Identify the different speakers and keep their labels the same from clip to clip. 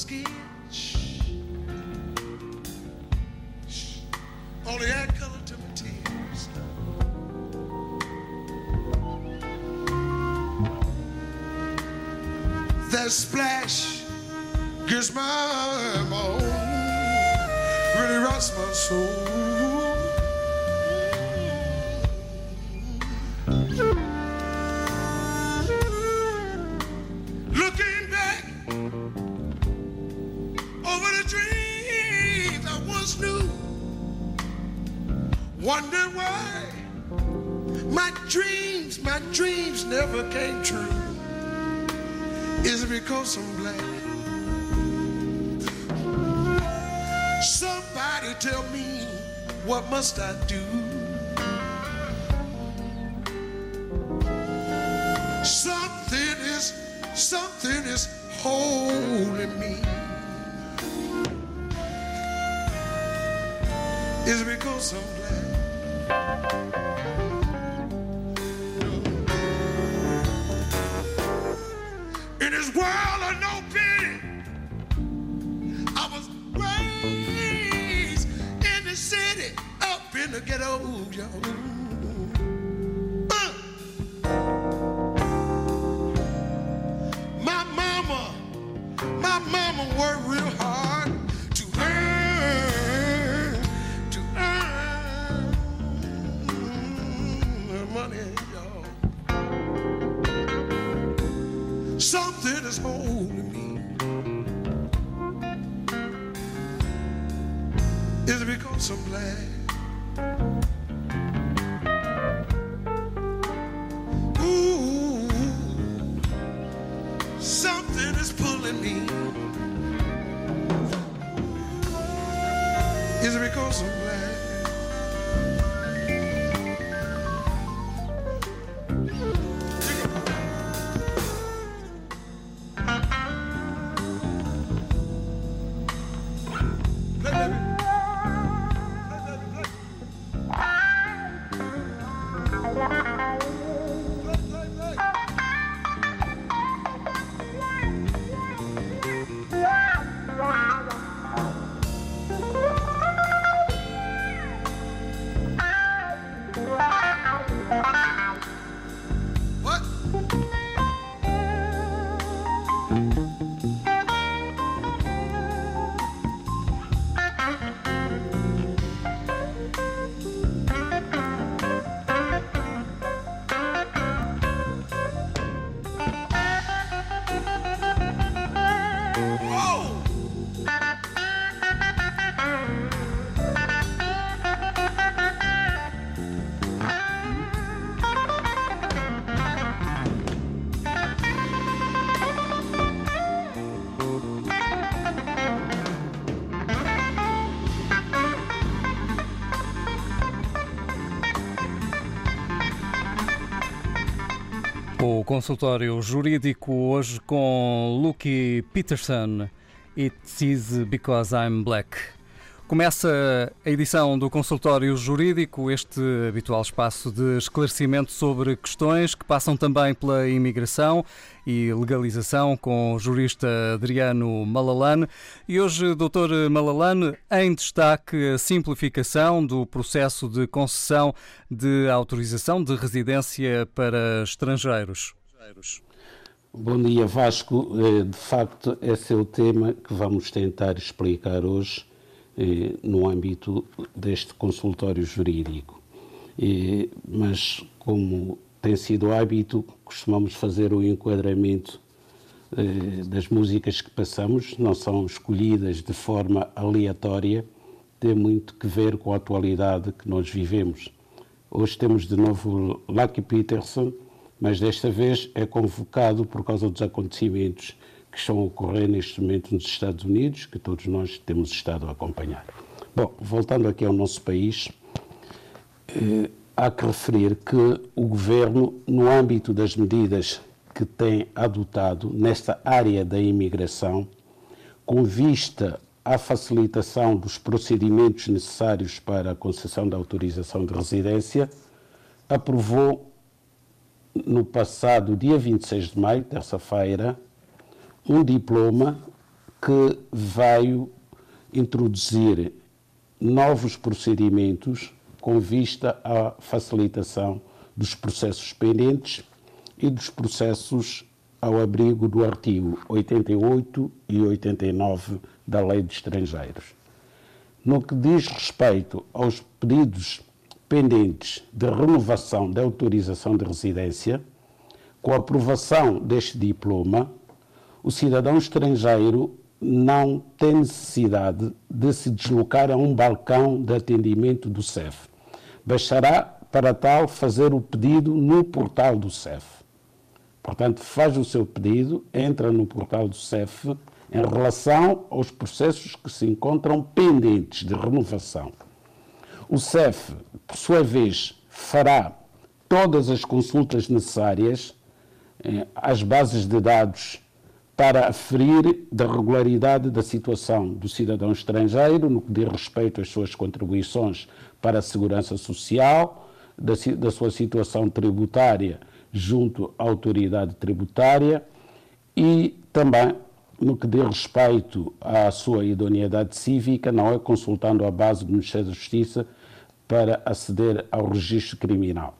Speaker 1: Skin. Shh. Shh. Only add color to my tears. That splash gets my bone, really rots my soul. Must I do? Something is, something is holding me. Is because I'm black? In this world of no to get
Speaker 2: old. Consultório jurídico hoje com Lucky Peterson. It is because I'm black. Começa a edição do consultório jurídico, este habitual espaço de esclarecimento sobre questões que passam também pela imigração e legalização com o jurista Adriano Malalane. E hoje, Dr. Malalane, em destaque a simplificação do processo de concessão de autorização de residência para estrangeiros.
Speaker 3: Bom dia, Vasco. Eh, de facto, esse é o tema que vamos tentar explicar hoje eh, no âmbito deste consultório jurídico. Mas, como tem sido hábito, costumamos fazer o enquadramento eh, das músicas que passamos, não são escolhidas de forma aleatória, tem muito que ver com a atualidade que nós vivemos. Hoje temos de novo Lucky Peterson, mas desta vez é convocado por causa dos acontecimentos que estão a ocorrer neste momento nos Estados Unidos, que todos nós temos estado a acompanhar. Bom, voltando aqui ao nosso país, eh, há que referir que o Governo, no âmbito das medidas que tem adotado nesta área da imigração, com vista à facilitação dos procedimentos necessários para a concessão da autorização de residência, aprovou no passado dia 26 de maio, terça-feira, um diploma que veio introduzir novos procedimentos com vista à facilitação dos processos pendentes e dos processos ao abrigo do artigo 88 e 89 da Lei de Estrangeiros. No que diz respeito aos pedidos pendentes de renovação da autorização de residência, com a aprovação deste diploma, o cidadão estrangeiro não tem necessidade de se deslocar a um balcão de atendimento do CEF. Bastará, para tal, fazer o pedido no portal do CEF. Portanto, faz o seu pedido, entra no portal do CEF em relação aos processos que se encontram pendentes de renovação. O CEF, por sua vez, fará todas as consultas necessárias eh, às bases de dados para aferir da regularidade da situação do cidadão estrangeiro no que diz respeito às suas contribuições para a segurança social, da, da sua situação tributária junto à autoridade tributária e também no que diz respeito à sua idoneidade cívica, não é? Consultando a base do Ministério da Justiça para aceder ao registro criminal.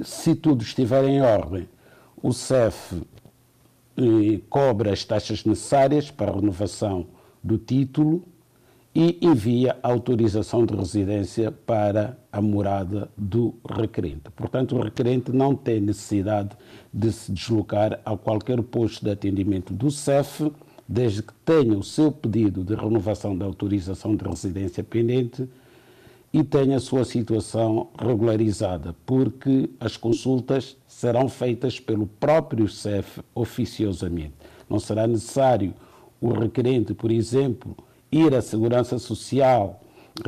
Speaker 3: Se tudo estiver em ordem, o CEF cobra as taxas necessárias para a renovação do título e envia a autorização de residência para a morada do requerente. Portanto, o requerente não tem necessidade de se deslocar a qualquer posto de atendimento do CEF, desde que tenha o seu pedido de renovação da autorização de residência pendente e tenha a sua situação regularizada, porque as consultas serão feitas pelo próprio CEF oficiosamente. Não será necessário o requerente, por exemplo, ir à Segurança Social,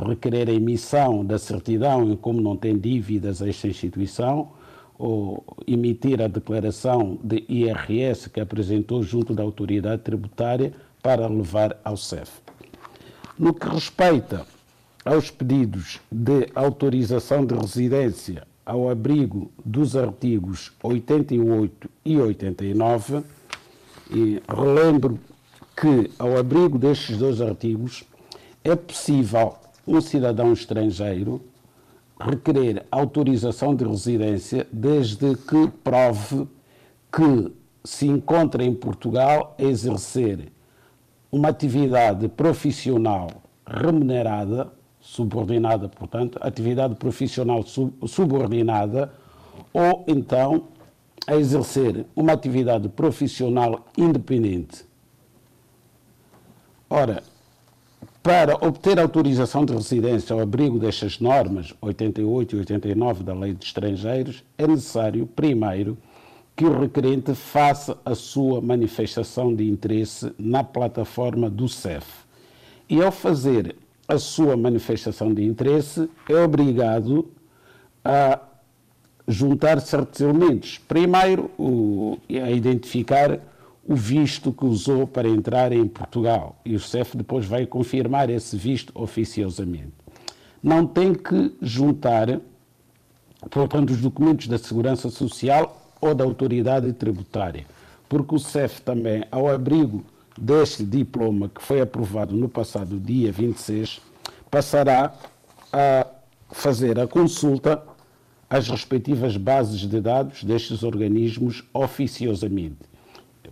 Speaker 3: requerer a emissão da certidão em como não tem dívidas a esta instituição, ou emitir a declaração de IRS que apresentou junto da autoridade tributária para levar ao CEF. No que respeita aos pedidos de autorização de residência ao abrigo dos artigos 88 e 89, e relembro que, ao abrigo destes dois artigos, é possível um cidadão estrangeiro requerer autorização de residência desde que prove que se encontra em Portugal a exercer uma atividade profissional remunerada subordinada, portanto, atividade profissional subordinada ou então a exercer uma atividade profissional independente. Ora, para obter autorização de residência ao abrigo destas normas 88 e 89 da Lei de Estrangeiros, é necessário, primeiro, que o requerente faça a sua manifestação de interesse na plataforma do CEF. E ao fazer a sua manifestação de interesse, é obrigado a juntar certos elementos. Primeiro, o, a identificar o visto que usou para entrar em Portugal e o CEF depois vai confirmar esse visto oficiosamente. Não tem que juntar, portanto, os documentos da Segurança Social ou da Autoridade Tributária, porque o CEF também, ao abrigo deste diploma que foi aprovado no passado dia 26, passará a fazer a consulta às respectivas bases de dados destes organismos oficiosamente.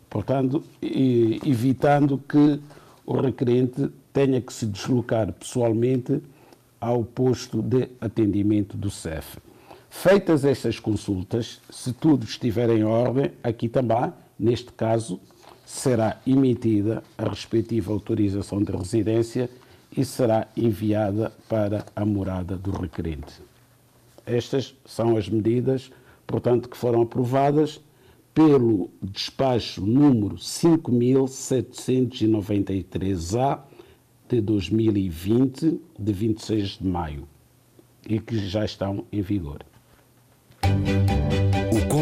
Speaker 3: Portanto, evitando que o requerente tenha que se deslocar pessoalmente ao posto de atendimento do CEF. Feitas estas consultas, se tudo estiver em ordem, aqui também, neste caso, será emitida a respectiva autorização de residência e será enviada para a morada do requerente. Estas são as medidas, portanto, que foram aprovadas pelo despacho número 5793A de 2020, de 26 de maio, e que já estão em vigor.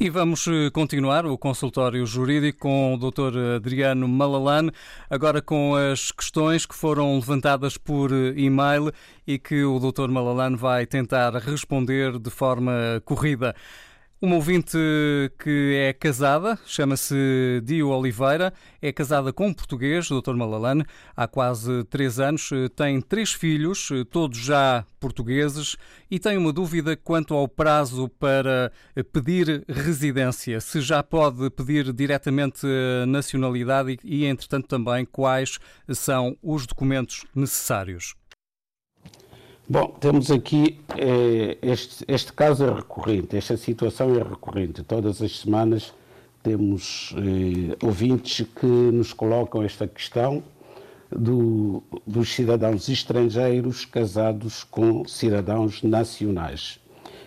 Speaker 2: E vamos eh, continuar o consultório jurídico com o Dr. Adriano Malalane, agora com as questões que foram levantadas por eh, e-mail e que o Dr. Malalane vai tentar responder de forma corrida. Uma ouvinte que é casada, chama-se Dio Oliveira, é casada com um português, Dr. Malalane, há quase três anos, tem três filhos, todos já portugueses, e tem uma dúvida quanto ao prazo para pedir residência, se já pode pedir diretamente nacionalidade e, entretanto, também quais são os documentos necessários.
Speaker 3: Bom, temos aqui, eh, este, este caso é recorrente, esta situação é recorrente. Todas as semanas temos eh, ouvintes que nos colocam esta questão do, dos cidadãos estrangeiros casados com cidadãos nacionais.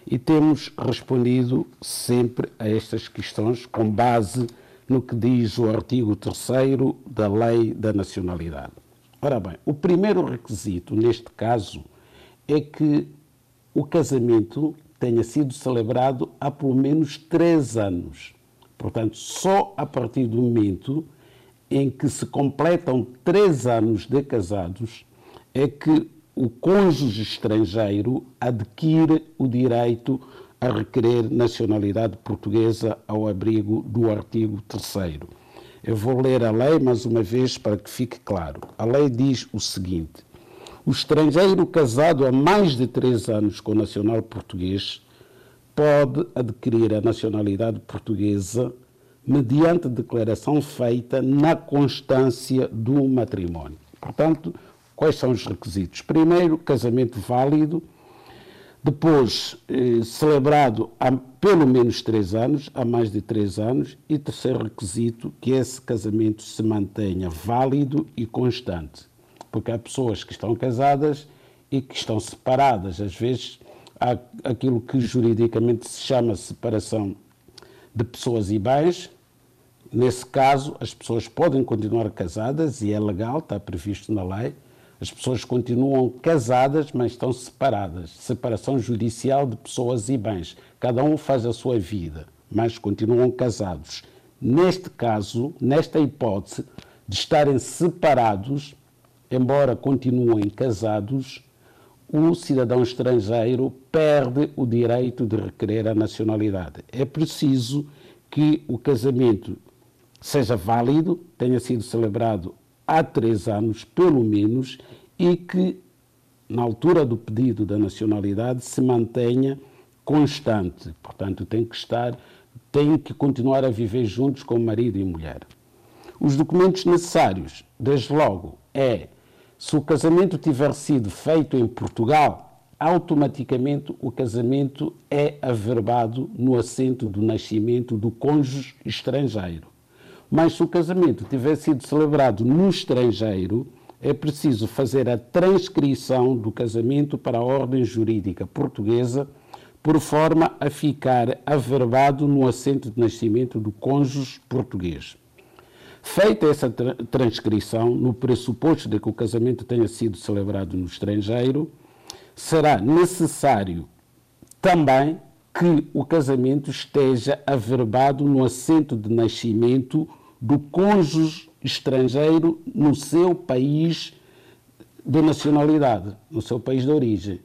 Speaker 3: E temos respondido sempre a estas questões com base no que diz o artigo 3 da Lei da Nacionalidade. Ora bem, o primeiro requisito neste caso é que o casamento tenha sido celebrado há pelo menos três anos. Portanto, só a partir do momento em que se completam três anos de casados é que o cônjuge estrangeiro adquire o direito a requerer nacionalidade portuguesa ao abrigo do artigo 3. Eu vou ler a lei mais uma vez para que fique claro. A lei diz o seguinte: o estrangeiro casado há mais de três anos com nacional português pode adquirir a nacionalidade portuguesa mediante declaração feita na constância do matrimónio. Portanto, quais são os requisitos? Primeiro, casamento válido. Depois, eh, celebrado há pelo menos três anos, há mais de três anos. E terceiro requisito, que esse casamento se mantenha válido e constante porque há pessoas que estão casadas e que estão separadas. Às vezes há aquilo que juridicamente se chama separação de pessoas e bens. Nesse caso, as pessoas podem continuar casadas e é legal, está previsto na lei. As pessoas continuam casadas, mas estão separadas. Separação judicial de pessoas e bens. Cada um faz a sua vida, mas continuam casados. Neste caso, nesta hipótese de estarem separados, embora continuem casados, o cidadão estrangeiro perde o direito de requerer a nacionalidade. É preciso que o casamento seja válido, tenha sido celebrado há três anos, pelo menos, e que, na altura do pedido da nacionalidade, se mantenha constante. Portanto, tem que estar, tem que continuar a viver juntos como marido e mulher. Os documentos necessários, desde logo, é se o casamento tiver sido feito em Portugal, automaticamente o casamento é averbado no assento do nascimento do cônjuge estrangeiro. Mas se o casamento tiver sido celebrado no estrangeiro, é preciso fazer a transcrição do casamento para a ordem jurídica portuguesa, por forma a ficar averbado no assento de nascimento do cônjuge português. Feita essa tra transcrição, no pressuposto de que o casamento tenha sido celebrado no estrangeiro, será necessário também que o casamento esteja averbado no assento de nascimento do cônjuge estrangeiro no seu país de nacionalidade, no seu país de origem.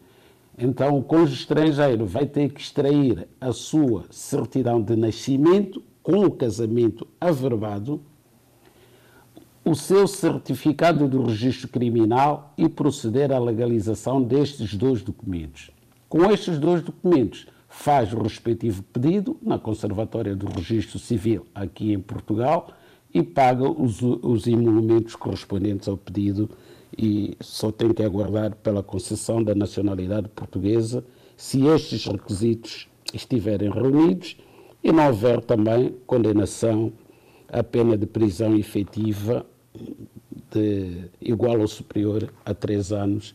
Speaker 3: Então, o cônjuge estrangeiro vai ter que extrair a sua certidão de nascimento com o casamento averbado, o seu certificado do registro criminal e proceder à legalização destes dois documentos. Com estes dois documentos, faz o respectivo pedido na Conservatória do Registro Civil aqui em Portugal e paga os, os emolumentos correspondentes ao pedido e só tem que aguardar pela concessão da nacionalidade portuguesa se estes requisitos estiverem reunidos e não houver também condenação à pena de prisão efetiva de igual ou superior a três anos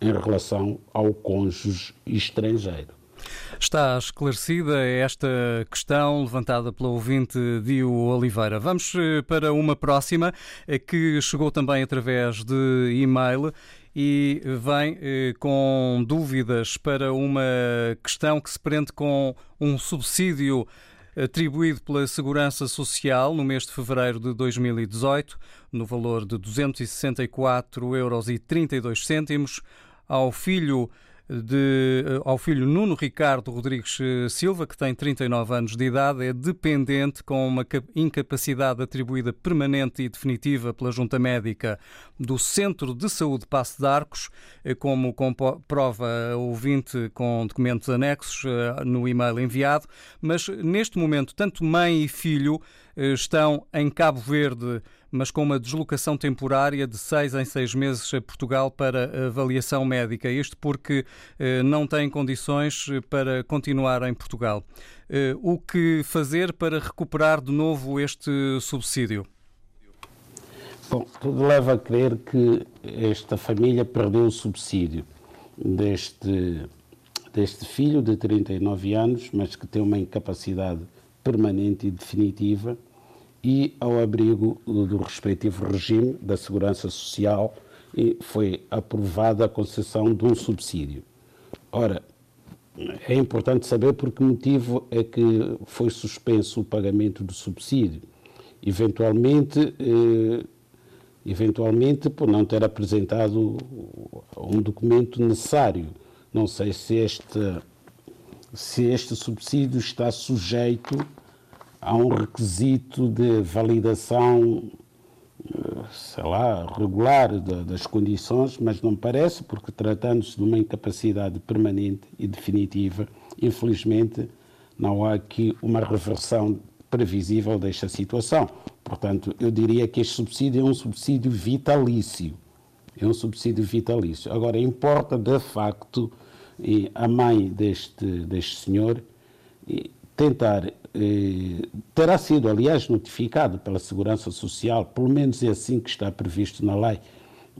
Speaker 3: em relação ao cônjuge estrangeiro.
Speaker 2: Está esclarecida esta questão levantada pelo ouvinte Dio Oliveira. Vamos eh, para uma próxima eh, que chegou também através de e-mail e vem eh, com dúvidas para uma questão que se prende com um subsídio atribuído pela Segurança Social no mês de fevereiro de 2018, no valor de 264,32 euros ao filho de, eh, ao filho Nuno Ricardo Rodrigues eh, Silva, que tem 39 anos de idade, é dependente com uma incapacidade atribuída permanente e definitiva pela Junta Médica do Centro de Saúde Passo de Arcos, eh, como comprova o ouvinte com documentos anexos no e-mail enviado, mas neste momento tanto mãe e filho estão em Cabo Verde mas com uma deslocação temporária de seis em seis meses a Portugal para avaliação médica. Isto porque eh, não têm condições eh, para continuar em Portugal. Eh, o que fazer para recuperar de novo este subsídio?
Speaker 3: Bom, tudo leva a crer que esta família perdeu o subsídio deste, deste filho de 39 anos, mas que tem uma incapacidade permanente e definitiva e ao abrigo do respectivo regime da Segurança Social e foi aprovada a concessão de um subsídio. Ora, é importante saber por que motivo é que foi suspenso o pagamento do subsídio. Eventualmente, eh, eventualmente por não ter apresentado um documento necessário. Não sei se este, se este subsídio está sujeito há um requisito de validação, eh, sei lá, regular das condições, mas não parece, porque tratando-se de uma incapacidade permanente e definitiva, infelizmente não há aqui uma reversão previsível desta situação. Portanto, eu diria que este subsídio é um subsídio vitalício. É um subsídio vitalício. Agora, importa de facto a mãe deste, deste senhor tentar eh, terá sido, aliás, notificado pela Segurança Social, pelo menos é assim que está previsto na lei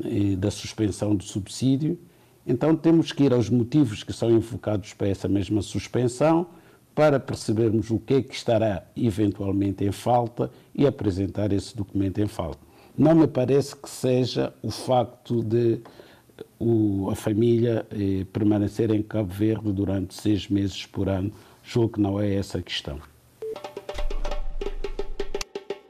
Speaker 3: eh, da suspensão do subsídio. Então temos que ir aos motivos que são invocados para essa mesma suspensão, para percebermos o que é que estará eventualmente em falta e apresentar esse documento em falta. Não me parece que seja o facto de o, a família eh, permanecer em Cabo Verde durante seis meses por ano. Julgo que não é essa a questão.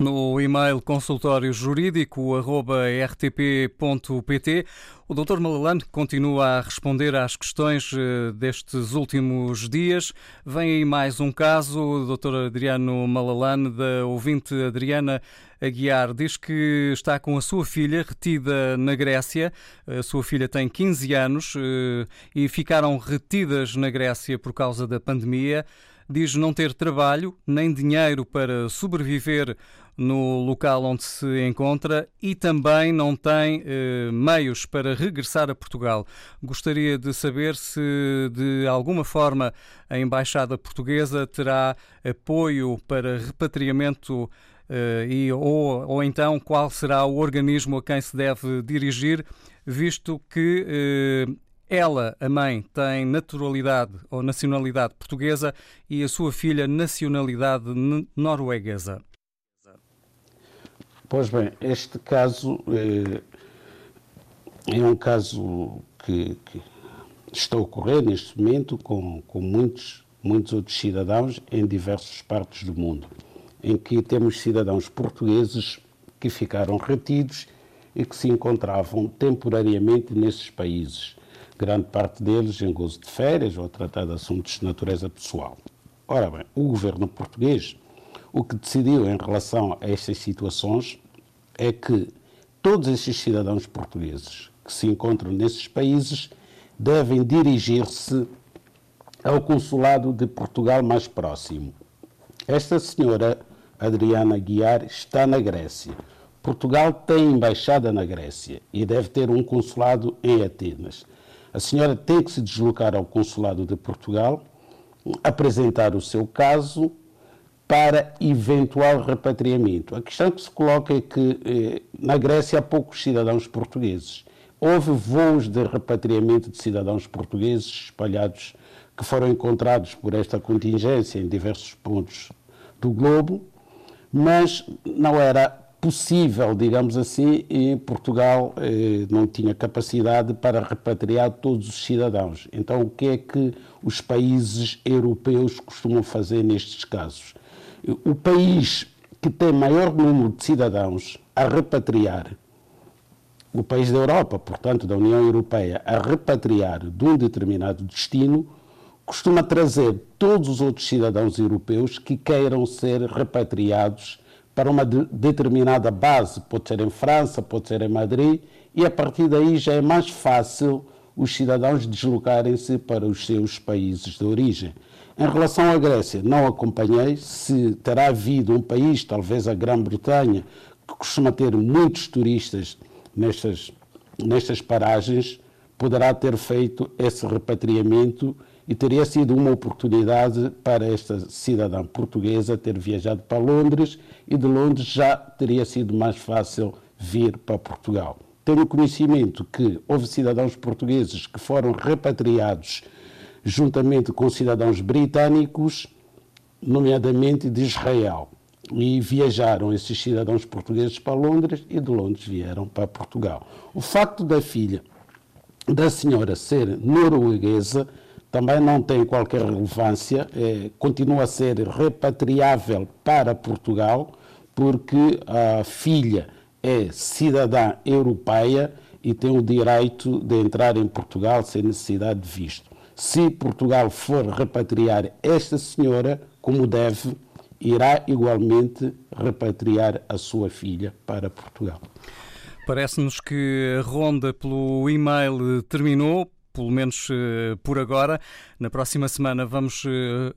Speaker 2: No e-mail consultóriojurídico.rtp.pt o Dr. Malalane continua a responder às questões eh, destes últimos dias. Vem aí mais um caso, o Dr. Adriano Malalane, da ouvinte Adriana Aguiar, diz que está com a sua filha retida na Grécia. A sua filha tem 15 anos eh, e ficaram retidas na Grécia por causa da pandemia diz não ter trabalho nem dinheiro para sobreviver no local onde se encontra e também não tem eh, meios para regressar a Portugal. Gostaria de saber se, de alguma forma, a Embaixada Portuguesa terá apoio para repatriamento eh, e, ou, ou então qual será o organismo a quem se deve dirigir, visto que eh, ela, a mãe, tem naturalidade ou nacionalidade portuguesa e a sua filha nacionalidade norueguesa.
Speaker 3: Pois bem, este caso é, é um caso que, que, está a ocorrer neste momento com, com muitos, muitos outros cidadãos em diversas partes do mundo, em que temos cidadãos portugueses que ficaram retidos e que se encontravam temporariamente nesses países, grande parte deles em gozo de férias ou tratar de assuntos de natureza pessoal. Ora bem, o governo português o que decidiu em relação a estas situações é que todos esses cidadãos portugueses que se encontram nesses países devem dirigir-se ao consulado de Portugal mais próximo. Esta senhora, Adriana Guiar, está na Grécia. Portugal tem embaixada na Grécia e deve ter um consulado em Atenas. A senhora tem que se deslocar ao consulado de Portugal, apresentar o seu caso para eventual repatriamento. A questão que se coloca é que eh, na Grécia há poucos cidadãos portugueses. Houve voos de repatriamento de cidadãos portugueses espalhados que foram encontrados por esta contingência em diversos pontos do globo, mas não era possível, digamos assim, e Portugal eh, não tinha capacidade para repatriar todos os cidadãos. Então, o que é que os países europeus costumam fazer nestes casos? O país que tem maior número de cidadãos a repatriar, o país da Europa, portanto da União Europeia, a repatriar de um determinado destino, costuma trazer todos os outros cidadãos europeus que queiram ser repatriados para uma de determinada base, pode ser em França, pode ser em Madrid, e a partir daí já é mais fácil os cidadãos deslocarem-se para os seus países de origem. Em relação à Grécia, não acompanhei se terá havido um país, talvez a Grã-Bretanha, que costuma ter muitos turistas nestas, nestas paragens, poderá ter feito esse repatriamento e teria sido uma oportunidade para esta cidadã portuguesa ter viajado para Londres e de Londres já teria sido mais fácil vir para Portugal. Tenho conhecimento que houve cidadãos portugueses que foram repatriados juntamente com cidadãos britânicos, nomeadamente de Israel. E viajaram esses cidadãos portugueses para Londres e de Londres vieram para Portugal. O facto da filha da senhora ser norueguesa também não tem qualquer relevância, é, continua a ser repatriável para Portugal, porque a filha é cidadã europeia e tem o direito de entrar em Portugal sem necessidade de visto. Se Portugal for repatriar esta senhora, como deve, irá igualmente repatriar a sua filha para Portugal.
Speaker 2: Parece-nos que a ronda pelo e-mail terminou pelo menos uh, por agora. Na próxima semana vamos uh,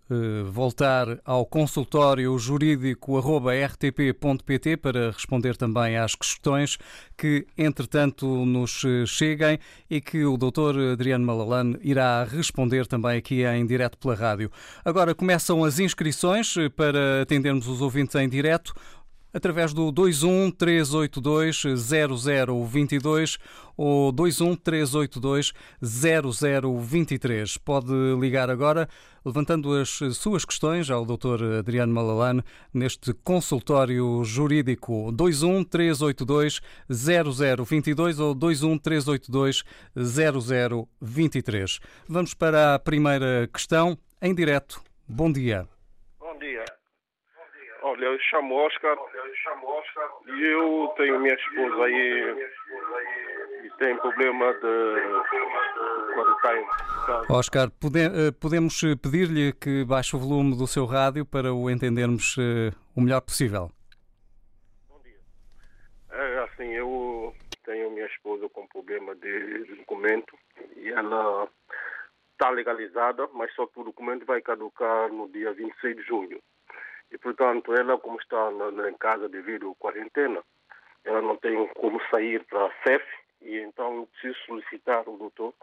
Speaker 2: uh, voltar ao consultório jurídico rtp.pt para responder também às questões que, entretanto, nos cheguem e que o Dr. Adriano Malalane irá responder também aqui em direto pela rádio. Agora começam as inscrições para atendermos os ouvintes em direto através do 21 382 0022 ou 21 382 0023. Pode ligar agora levantando as suas questões ao Dr. Adriano Malalane neste consultório jurídico 21 382 0022 ou 21 382 0023. Vamos para a primeira questão em direto. Bom dia.
Speaker 4: Olha, eu chamo Oscar e eu tenho minha esposa aí e tem problema de quando está
Speaker 2: Oscar, pode, eh, podemos pedir-lhe que baixe o volume do seu rádio para o entendermos eh, o melhor possível.
Speaker 4: Bom dia. É assim, eu tenho minha esposa com problema de documento e ela está legalizada, mas só que o documento vai caducar no dia 26 de junho. E, portanto, ela, como está na, em casa devido à quarentena, ela não tem como sair para a CEF e então eu preciso solicitar ao doutor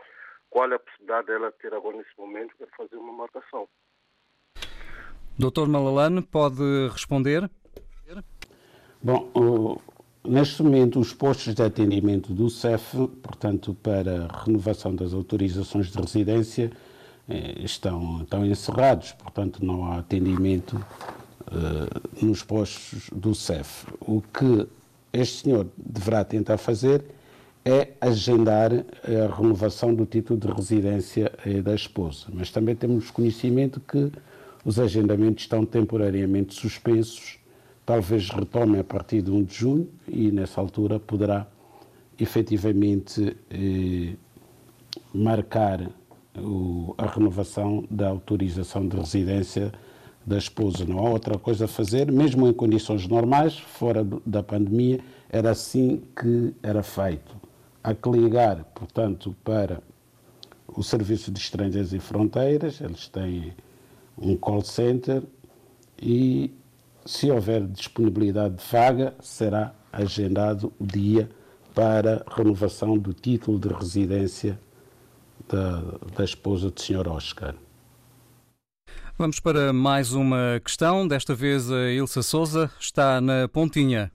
Speaker 4: qual é a possibilidade dela ter agora nesse momento para fazer uma marcação.
Speaker 2: Doutor Malalane, pode responder?
Speaker 3: Bom, neste momento os postos de atendimento do CEF, portanto, para renovação das autorizações de residência, eh, estão, estão encerrados, portanto não há atendimento uh, nos postos do CEF. O que este senhor deverá tentar fazer é agendar a renovação do título de residência eh, da esposa. Mas também temos conhecimento que os agendamentos estão temporariamente suspensos, talvez retomem a partir de 1 de junho e nessa altura poderá efetivamente eh, marcar a renovação da autorização de residência da esposa. Não há outra coisa a fazer, mesmo em condições normais, fora da pandemia, era assim que era feito. Há que ligar, portanto, para o Serviço de Estrangeiros e Fronteiras, eles têm um call center e, se houver disponibilidade de vaga, será agendado o dia para renovação do título de residência da, da esposa do Sr. Oscar.
Speaker 2: Vamos para mais uma questão. Desta vez a Ilsa Souza está na pontinha.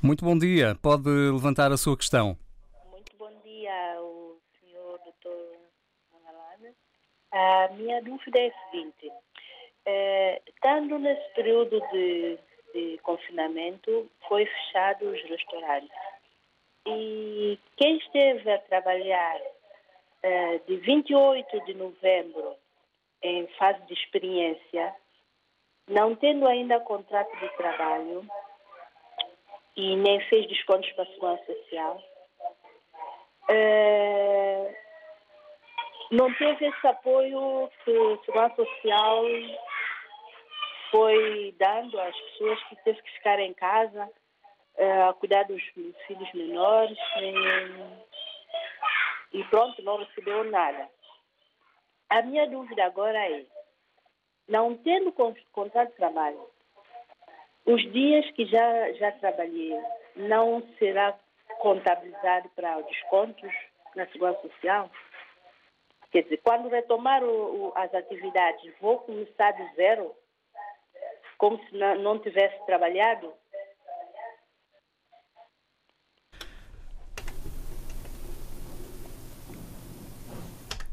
Speaker 2: Muito bom dia. Pode levantar a sua questão.
Speaker 5: Muito bom dia ao senhor doutor Magalhães. A minha dúvida é a seguinte. Eh, estando nesse período de, de confinamento, foi fechado os restaurantes. E quem esteve a trabalhar de 28 de novembro em fase de experiência, não tendo ainda contrato de trabalho e nem fez descontos para a Segurança Social, uh, não teve esse apoio que a Segurança Social foi dando às pessoas que teve que ficar em casa a cuidar dos filhos menores e pronto, não recebeu nada. A minha dúvida agora é, não tendo contrato de trabalho, os dias que já, já trabalhei não será contabilizado para os descontos na Segurança Social? Quer dizer, quando retomar o, o, as atividades, vou começar do zero, como se não, não tivesse trabalhado?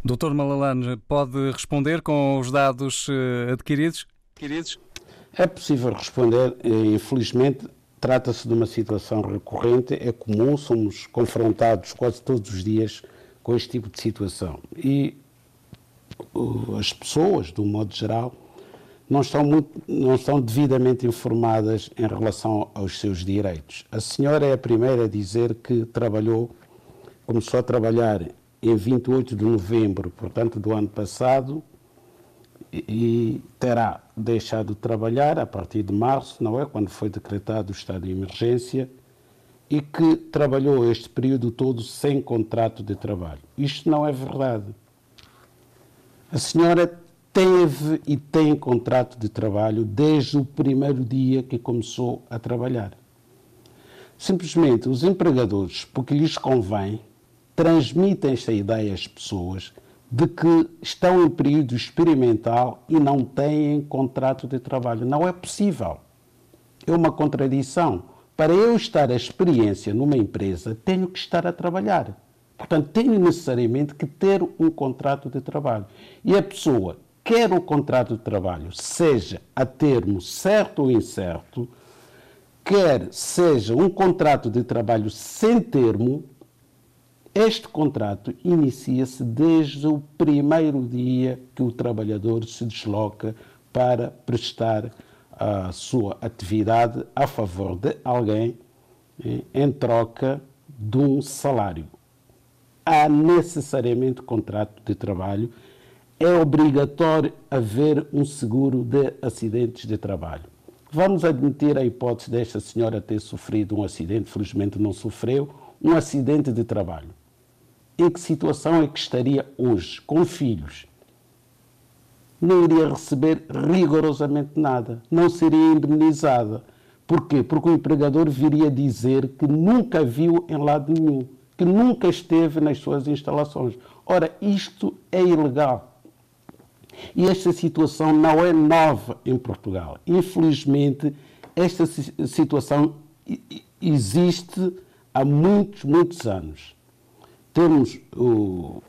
Speaker 2: Doutor Malalane, pode responder com os dados uh, adquiridos? adquiridos?
Speaker 3: É possível responder. Infelizmente, trata-se de uma situação recorrente, é comum, somos confrontados quase todos os dias com este tipo de situação. E as pessoas, de um modo geral, não estão, muito, não estão devidamente informadas em relação aos seus direitos. A senhora é a primeira a dizer que trabalhou, começou a trabalhar em 28 de novembro, portanto, do ano passado, e terá deixado de trabalhar a partir de março, não é? Quando foi decretado o estado de emergência, e que trabalhou este período todo sem contrato de trabalho. Isto não é verdade. A senhora teve e tem contrato de trabalho desde o primeiro dia que começou a trabalhar. Simplesmente os empregadores, porque lhes convém, transmitem esta ideia às pessoas de que estão em período experimental e não têm contrato de trabalho. Não é possível. É uma contradição. Para eu estar a experiência numa empresa, tenho que estar a trabalhar. Portanto, tenho necessariamente que ter um contrato de trabalho. E a pessoa quer o contrato de trabalho, seja a termo certo ou incerto, quer seja um contrato de trabalho sem termo, este contrato inicia-se desde o primeiro dia que o trabalhador se desloca para prestar a sua atividade a favor de alguém eh, em troca de um salário. Há necessariamente contrato de trabalho. É obrigatório haver um seguro de acidentes de trabalho. Vamos admitir a hipótese desta senhora ter sofrido um acidente, felizmente não sofreu, um acidente de trabalho em que situação é que estaria hoje, com filhos? não iria receber rigorosamente nada, não seria indemnizada. Porquê? Porque o empregador viria dizer que nunca viu em lado nenhum, que nunca esteve nas suas instalações. Ora, isto é ilegal. E esta situação não é nova em Portugal. Infelizmente, esta situação existe há muitos, muitos anos. Temos o,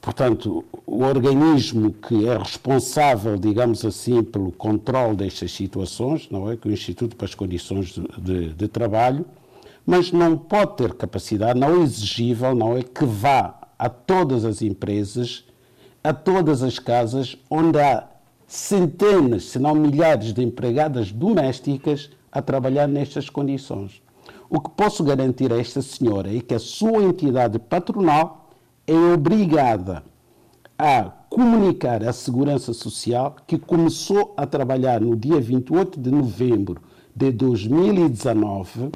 Speaker 3: portanto, o organismo que é responsável, digamos assim, pelo controle destas situações, não é? Que é o Instituto para as Condições de, de, de Trabalho, mas não pode ter capacidade, não é exigível, não é que vá a todas as empresas, a todas as casas onde há centenas, se não milhares de empregadas domésticas a trabalhar nestas condições. O que posso garantir a esta senhora é que a sua entidade patronal é obrigada a comunicar à Segurança Social que começou a trabalhar no dia 28 de novembro de 2019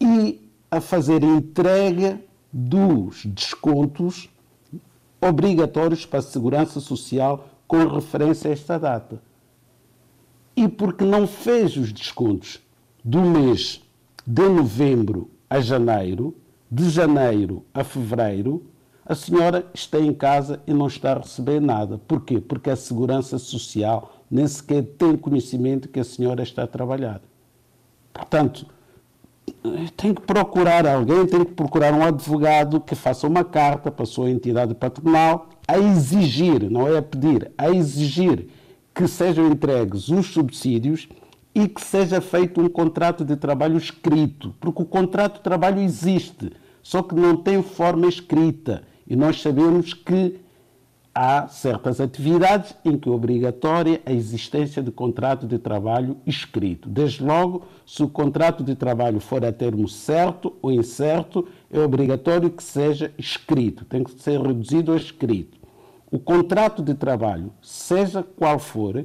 Speaker 3: e a fazer entrega dos descontos obrigatórios para a Segurança Social com referência a esta data. E porque não fez os descontos do mês de novembro a janeiro, de janeiro a fevereiro, a senhora está em casa e não está a receber nada. Porquê? Porque a Segurança Social nem sequer tem conhecimento que a senhora está a trabalhar. Portanto, tem que procurar alguém, tem que procurar um advogado que faça uma carta para a sua entidade patronal a exigir, não é a pedir, a exigir que sejam entregues os subsídios e que seja feito um contrato de trabalho escrito, porque o contrato de trabalho existe, só que não tem forma escrita. E nós sabemos que há certas atividades em que é obrigatória a existência de contrato de trabalho escrito. Desde logo, se o contrato de trabalho for a termo certo ou incerto, é obrigatório que seja escrito, tem que ser reduzido a escrito. O contrato de trabalho, seja qual for,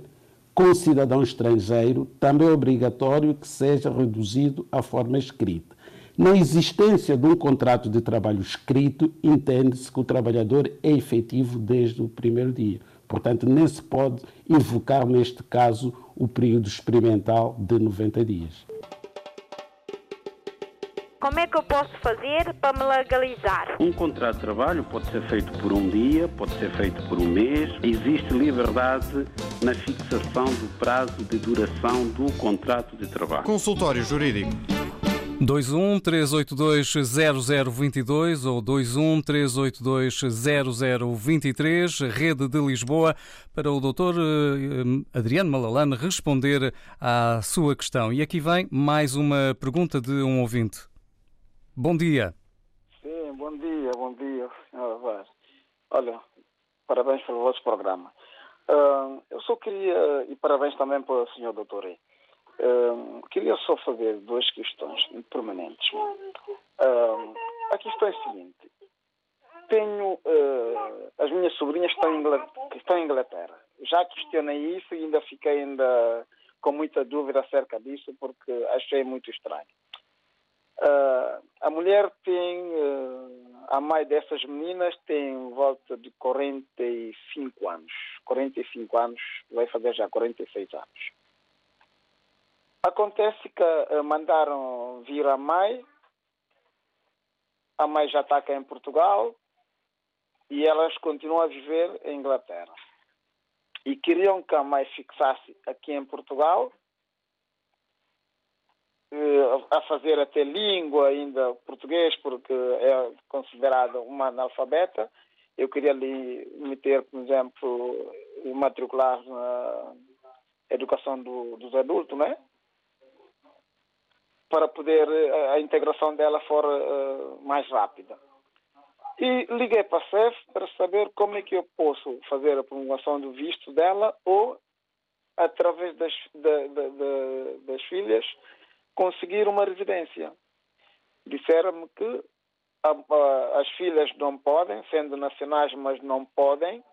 Speaker 3: com cidadão estrangeiro, também é obrigatório que seja reduzido à forma escrita. Na existência de um contrato de trabalho escrito, entende-se que o trabalhador é efetivo desde o primeiro dia. Portanto, nem se pode invocar, neste caso, o período experimental de 90 dias.
Speaker 6: Como é que eu posso fazer para me legalizar?
Speaker 3: Um contrato de trabalho pode ser feito por um dia, pode ser feito por um mês. Existe liberdade na fixação do prazo de duração do contrato de trabalho.
Speaker 7: Consultório Jurídico.
Speaker 2: 21 382 0022 ou 21 382 0023, Rede de Lisboa, para o doutor eh, Adriano Malalane responder à sua questão. E aqui vem mais uma pergunta de um ouvinte. Bom dia.
Speaker 8: Sim, bom dia, bom dia, senhora Vaz. Olha, parabéns pelo vosso programa. Uh, eu só queria, e parabéns também para o senhor doutor uh, queria só fazer duas questões permanentes. Uh, a questão é a seguinte. Tenho, as minhas sobrinhas estão em, estão em Inglaterra. Já questionei isso e ainda fiquei ainda com muita dúvida acerca disso porque achei muito estranho. Uh, a mulher tem, uh, a mãe dessas meninas tem volta de 45 anos. 45 anos, vai fazer já 46 anos. Acontece que uh, mandaram vir a mãe, a mãe já está cá em Portugal e elas continuam a viver em Inglaterra. E queriam que a mãe fixasse aqui em Portugal a fazer até língua ainda português, porque é considerada uma analfabeta. Eu queria lhe meter, por exemplo, matricular na educação do, dos adultos, né? Para poder eh, a integração dela for uh, mais rápida. E liguei para a CEF para saber como é que eu posso fazer a promulgação do visto dela ou, através das, da, da, da, das filhas, conseguir uma residência. Disseram-me que as filhas não podem, sendo nacionais, mas não podem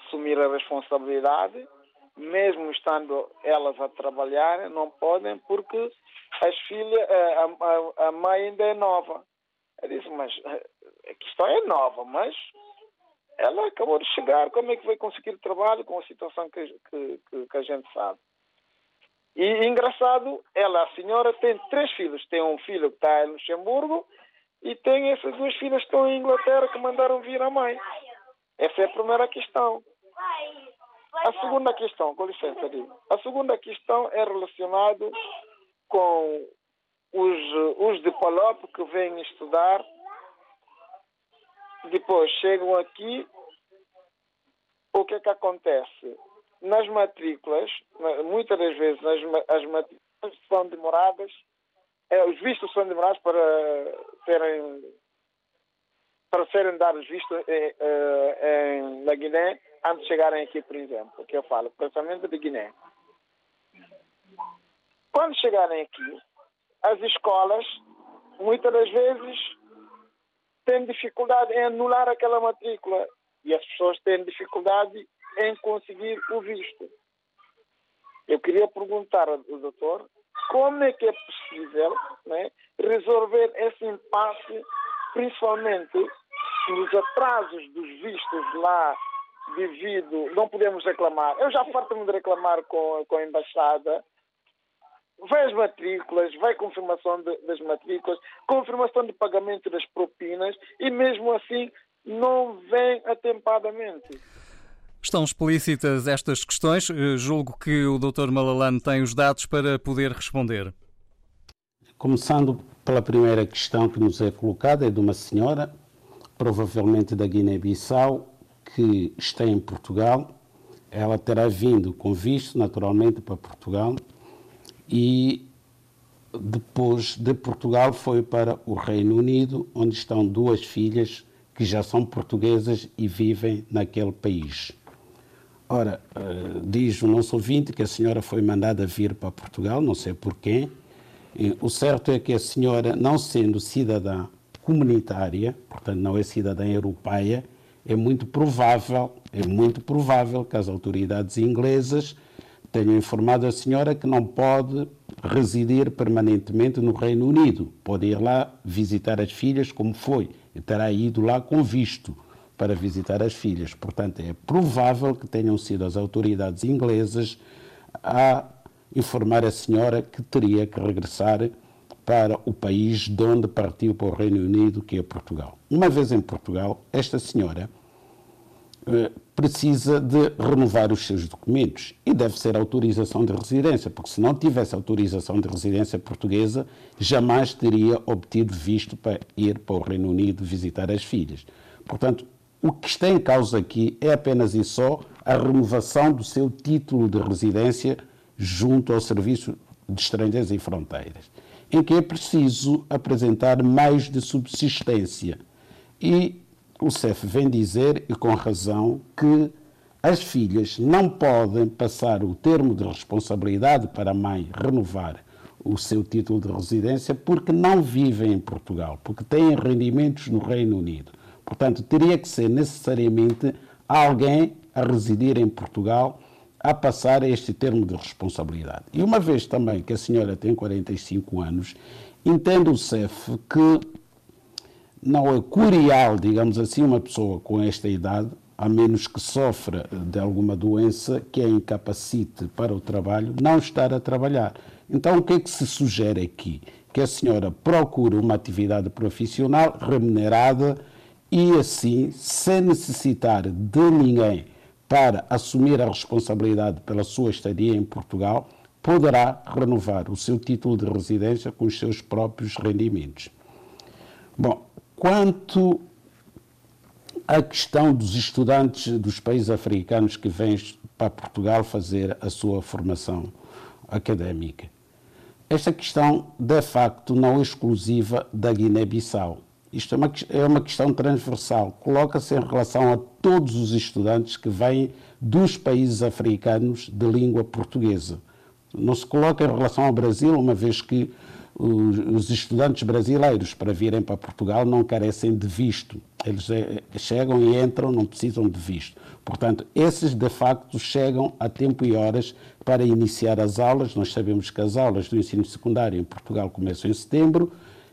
Speaker 8: assumir a responsabilidade, mesmo estando elas a trabalhar, não podem, porque as filhas, a, a, a mãe ainda é nova. Eu disse, mas a questão é nova, mas ela acabou de chegar, como é que vai conseguir trabalho com a situação que, que, que a gente sabe? E engraçado, ela, a senhora, tem três filhos. Tem um filho que está em Luxemburgo e tem essas duas filhas que estão em Inglaterra que mandaram vir a mãe. Essa é a primeira questão. A segunda questão, com licença, digo. A segunda questão é relacionada com os, os de Palop que vêm estudar, depois chegam aqui, o que é que acontece? Nas matrículas, muitas das vezes nas, as matrículas são demoradas, é, os vistos são demorados para serem para serem dados vistos em, em, na Guiné antes de chegarem aqui, por exemplo, que eu falo, pensamento de Guiné. Quando chegarem aqui, as escolas, muitas das vezes, têm dificuldade em anular aquela matrícula e as pessoas têm dificuldade em conseguir o visto. Eu queria perguntar ao doutor como é que é possível né, resolver esse impasse, principalmente nos atrasos dos vistos lá devido, não podemos reclamar. Eu já farto-me de reclamar com, com a embaixada. Vai as matrículas, vai confirmação de, das matrículas, confirmação de pagamento das propinas e mesmo assim não vem atempadamente.
Speaker 2: Estão explícitas estas questões. Eh, julgo que o Dr. Malalane tem os dados para poder responder.
Speaker 3: Começando pela primeira questão que nos é colocada, é de uma senhora, provavelmente da Guiné-Bissau, que está em Portugal. Ela terá vindo com visto, naturalmente, para Portugal e depois de Portugal foi para o Reino Unido, onde estão duas filhas que já são portuguesas e vivem naquele país. Ora, uh, diz o nosso ouvinte que a senhora foi mandada vir para Portugal, não sei porquê. O certo é que a senhora, não sendo cidadã comunitária, portanto não é cidadã europeia, é muito provável, é muito provável que as autoridades inglesas tenham informado a senhora que não pode residir permanentemente no Reino Unido. Pode ir lá visitar as filhas, como foi, e terá ido lá com visto para visitar as filhas. Portanto, é provável que tenham sido as autoridades inglesas a informar a senhora que teria que regressar para o país de onde partiu para o Reino Unido, que é Portugal. Uma vez em Portugal, esta senhora eh, precisa de renovar os seus documentos e deve ser autorização de residência, porque se não tivesse autorização de residência portuguesa, jamais teria obtido visto para ir para o Reino Unido visitar as filhas. Portanto, o que está em causa aqui é apenas e só a renovação do seu título de residência junto ao Serviço de Estrangeiros e Fronteiras em que é preciso apresentar mais de subsistência. E o CEF vem dizer, e com razão, que as filhas não podem passar o termo de responsabilidade para a mãe renovar o seu título de residência porque não vivem em Portugal, porque têm rendimentos no Reino Unido. Portanto, teria que ser necessariamente alguém a residir em Portugal a passar este termo de responsabilidade. E uma vez também que a senhora tem 45 anos, entende o CEF que não é curial, digamos assim, uma pessoa com esta idade, a menos que sofra de alguma doença que a incapacite para o trabalho, não estar a trabalhar. Então, o que é que se sugere aqui? Que a senhora procure uma atividade profissional remunerada e, assim, sem necessitar de ninguém para assumir a responsabilidade pela sua estadia em Portugal, poderá renovar o seu título de residência com os seus próprios rendimentos. Bom, quanto à questão dos estudantes dos países africanos que vêm para Portugal fazer a sua formação académica, esta questão, de facto, não é exclusiva da Guiné-Bissau. Isto é uma, é uma questão transversal. Coloca-se em relação a todos os estudantes que vêm dos países africanos de língua portuguesa. Não se coloca em relação ao Brasil, uma vez que os estudantes brasileiros para virem para Portugal não carecem de visto. Eles eh, chegam e entram, não precisam de visto. Portanto, esses de facto chegam a tempo e horas para iniciar as aulas. Nós sabemos que as aulas do ensino secundário em Portugal começam em setembro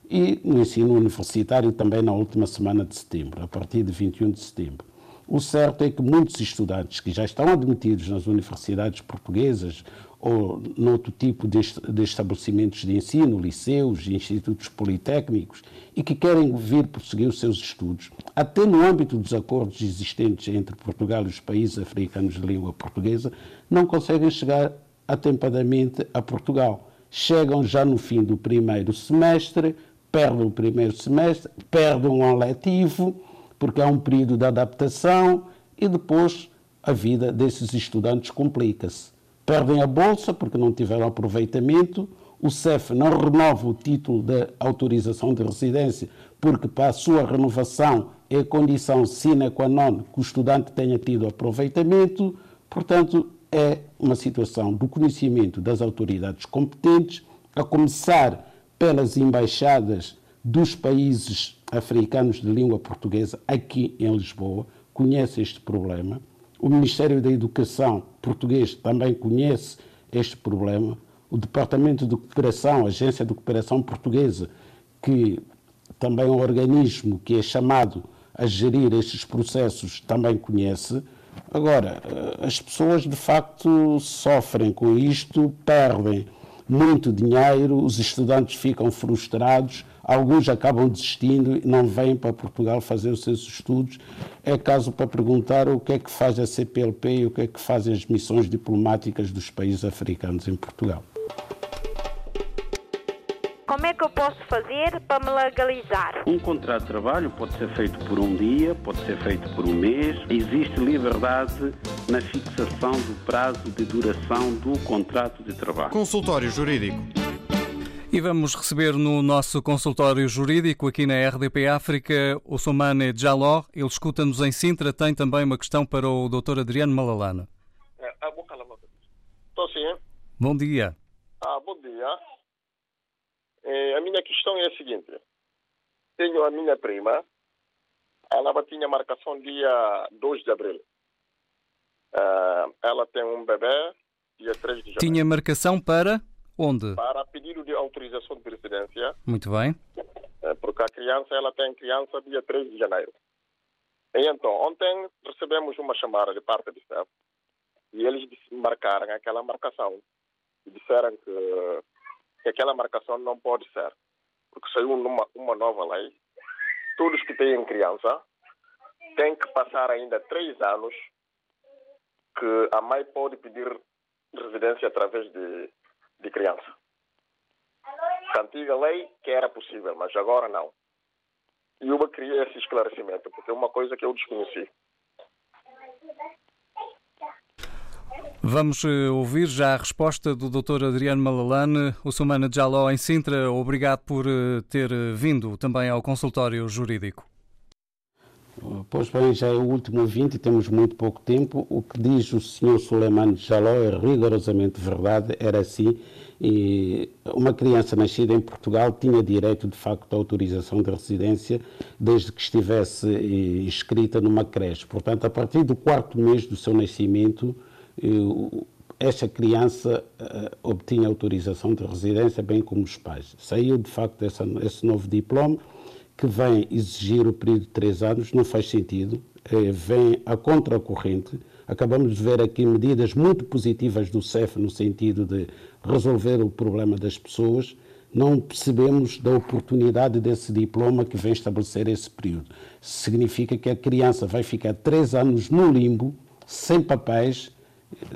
Speaker 3: e no ensino universitário também na última semana de setembro, a partir de 21 de setembro. O certo é que muitos estudantes que já estão admitidos nas universidades portuguesas ou noutro tipo de, estabelecimentos de ensino, liceus, institutos politécnicos, e que querem vir prosseguir os seus estudos, até no âmbito dos acordos existentes entre Portugal e os países africanos de língua portuguesa, não conseguem chegar atempadamente a Portugal. Chegam já no fim do primeiro semestre, perdem o primeiro semestre, perdem um ano letivo, porque há um período de adaptação, e depois a vida desses estudantes complica-se. Perdem a bolsa porque não tiveram aproveitamento, o CEF não renova o título de autorização de residência porque para a sua renovação é condição sine qua non que o estudante tenha tido aproveitamento, portanto é uma situação do conhecimento das autoridades competentes, a começar pelas embaixadas dos países africanos de língua portuguesa aqui em Lisboa, conhece este problema o Ministério da Educação português também conhece este problema. O Departamento de Cooperação, Agência de Cooperação Portuguesa, que também é um organismo que é chamado a gerir estes processos, também conhece. Agora, eh, as pessoas de facto sofrem com isto, perdem muito dinheiro, os estudantes ficam frustrados, alguns acabam desistindo e não vêm para Portugal fazer os seus estudos. É caso para perguntar o que é que faz a CPLP e o que é que fazem as missões diplomáticas dos países africanos em Portugal.
Speaker 6: Como é que eu posso fazer para me legalizar?
Speaker 3: Um contrato de trabalho pode ser feito por um dia, pode ser feito por um mês. Existe liberdade na fixação do prazo de duração do contrato de trabalho.
Speaker 2: Consultório Jurídico. E vamos receber no nosso consultório jurídico aqui na RDP África o Somane Jaló. Ele escuta-nos em Sintra. Tem também uma questão para o Dr. Adriano Malalana.
Speaker 8: É, ah, Estou sim.
Speaker 2: Bom dia.
Speaker 8: Ah, bom dia. É, a minha questão é a seguinte. Tenho a minha prima, ela tinha marcação dia 2 de abril. Uh, ela tem um bebê dia 3 de janeiro.
Speaker 2: Tinha marcação para onde?
Speaker 8: Para pedido de autorização de residência.
Speaker 2: Muito bem.
Speaker 8: É, porque a criança, ela tem criança dia 3 de janeiro. E então, ontem recebemos uma chamada de parte do staff e eles marcaram aquela marcação e disseram que que aquela marcação não pode ser, porque saiu uma, uma nova lei. Todos que têm criança têm que passar ainda três anos que a mãe pode pedir residência através de, de criança. A antiga lei que era possível, mas agora não. E eu queria esse esclarecimento, porque é uma coisa que eu desconheci.
Speaker 2: Vamos eh, ouvir já a resposta do Dr. Adriano Malalane, o Sumana Jaló em Sintra. Obrigado por eh, ter eh, vindo também ao consultório jurídico.
Speaker 3: Pois bem, já é o último ouvinte e temos muito pouco tempo. O que diz o Sr. Suleiman Jaló é rigorosamente verdade, era assim. E uma criança nascida em Portugal tinha direito, de facto, à autorização de residência desde que estivesse inscrita numa creche. Portanto, a partir do quarto mês do seu nascimento, esta criança uh, obtinha autorização de residência, bem como os pais. Saiu, de facto, essa, esse novo diploma, que vem exigir o período de três anos, não faz sentido, uh, vem a contracorrente. Acabamos de ver aqui medidas muito positivas do CEF no sentido de resolver o problema das pessoas. Não percebemos da oportunidade desse diploma que vem estabelecer esse período. Significa que a criança vai ficar três anos no limbo, sem papéis,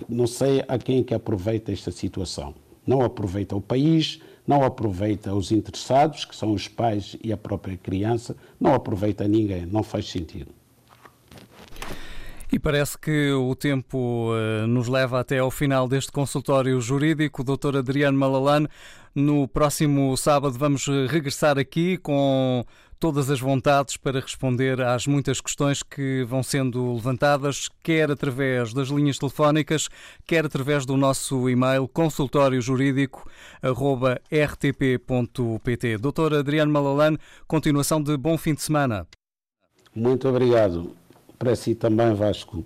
Speaker 3: não sei a quem é que aproveita esta situação. Não aproveita o país, não aproveita os interessados, que são os pais e a própria criança, não aproveita ninguém, não faz sentido.
Speaker 2: E parece que o tempo uh, nos leva até ao final deste consultório jurídico. Dr. Adriano Malalane, no próximo sábado vamos regressar aqui com todas as vontades para responder às muitas questões que vão sendo levantadas, quer através das linhas telefónicas, quer através do nosso e-mail consultóriojurídico.rtp.pt. Doutor Adriano Malalane, continuação de bom fim de semana.
Speaker 3: Muito obrigado. Para si também, Vasco.